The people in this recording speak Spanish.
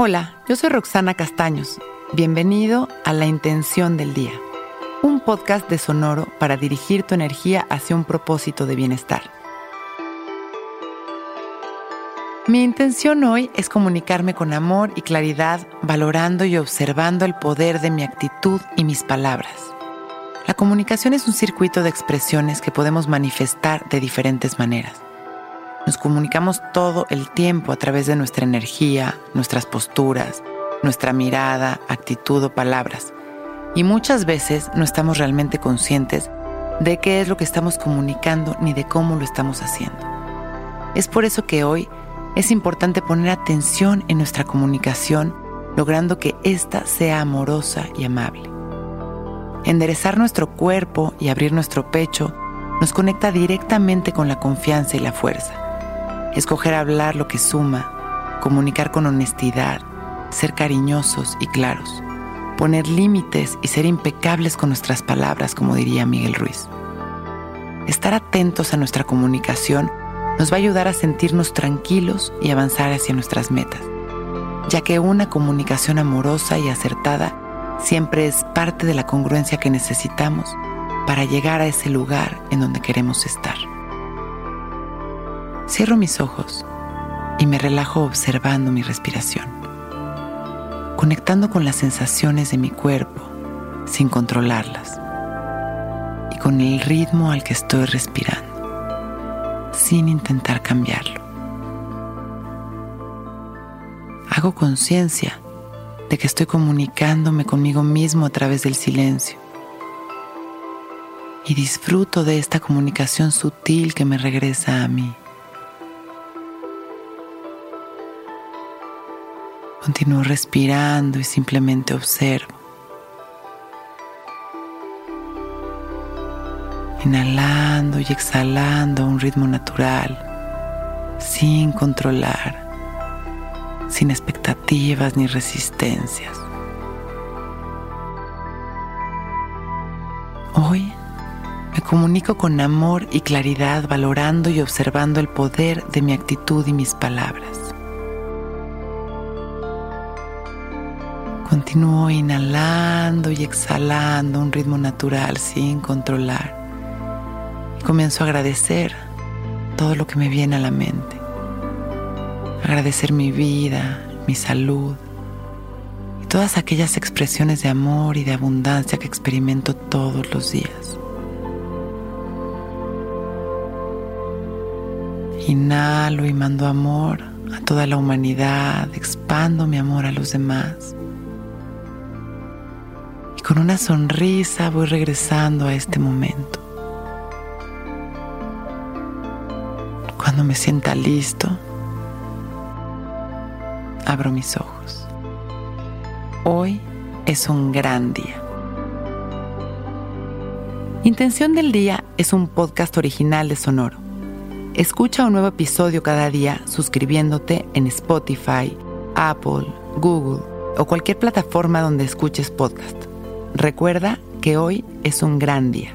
Hola, yo soy Roxana Castaños. Bienvenido a La Intención del Día, un podcast de Sonoro para dirigir tu energía hacia un propósito de bienestar. Mi intención hoy es comunicarme con amor y claridad, valorando y observando el poder de mi actitud y mis palabras. La comunicación es un circuito de expresiones que podemos manifestar de diferentes maneras. Nos comunicamos todo el tiempo a través de nuestra energía, nuestras posturas, nuestra mirada, actitud o palabras. Y muchas veces no estamos realmente conscientes de qué es lo que estamos comunicando ni de cómo lo estamos haciendo. Es por eso que hoy es importante poner atención en nuestra comunicación, logrando que ésta sea amorosa y amable. Enderezar nuestro cuerpo y abrir nuestro pecho nos conecta directamente con la confianza y la fuerza. Escoger hablar lo que suma, comunicar con honestidad, ser cariñosos y claros, poner límites y ser impecables con nuestras palabras, como diría Miguel Ruiz. Estar atentos a nuestra comunicación nos va a ayudar a sentirnos tranquilos y avanzar hacia nuestras metas, ya que una comunicación amorosa y acertada siempre es parte de la congruencia que necesitamos para llegar a ese lugar en donde queremos estar. Cierro mis ojos y me relajo observando mi respiración, conectando con las sensaciones de mi cuerpo sin controlarlas y con el ritmo al que estoy respirando sin intentar cambiarlo. Hago conciencia de que estoy comunicándome conmigo mismo a través del silencio y disfruto de esta comunicación sutil que me regresa a mí. Continúo respirando y simplemente observo. inhalando y exhalando a un ritmo natural, sin controlar, sin expectativas ni resistencias. Hoy me comunico con amor y claridad, valorando y observando el poder de mi actitud y mis palabras. Continúo inhalando y exhalando un ritmo natural sin controlar comienzo a agradecer todo lo que me viene a la mente. Agradecer mi vida, mi salud y todas aquellas expresiones de amor y de abundancia que experimento todos los días. Inhalo y mando amor a toda la humanidad, expando mi amor a los demás. Con una sonrisa voy regresando a este momento. Cuando me sienta listo, abro mis ojos. Hoy es un gran día. Intención del Día es un podcast original de Sonoro. Escucha un nuevo episodio cada día suscribiéndote en Spotify, Apple, Google o cualquier plataforma donde escuches podcast. Recuerda que hoy es un gran día.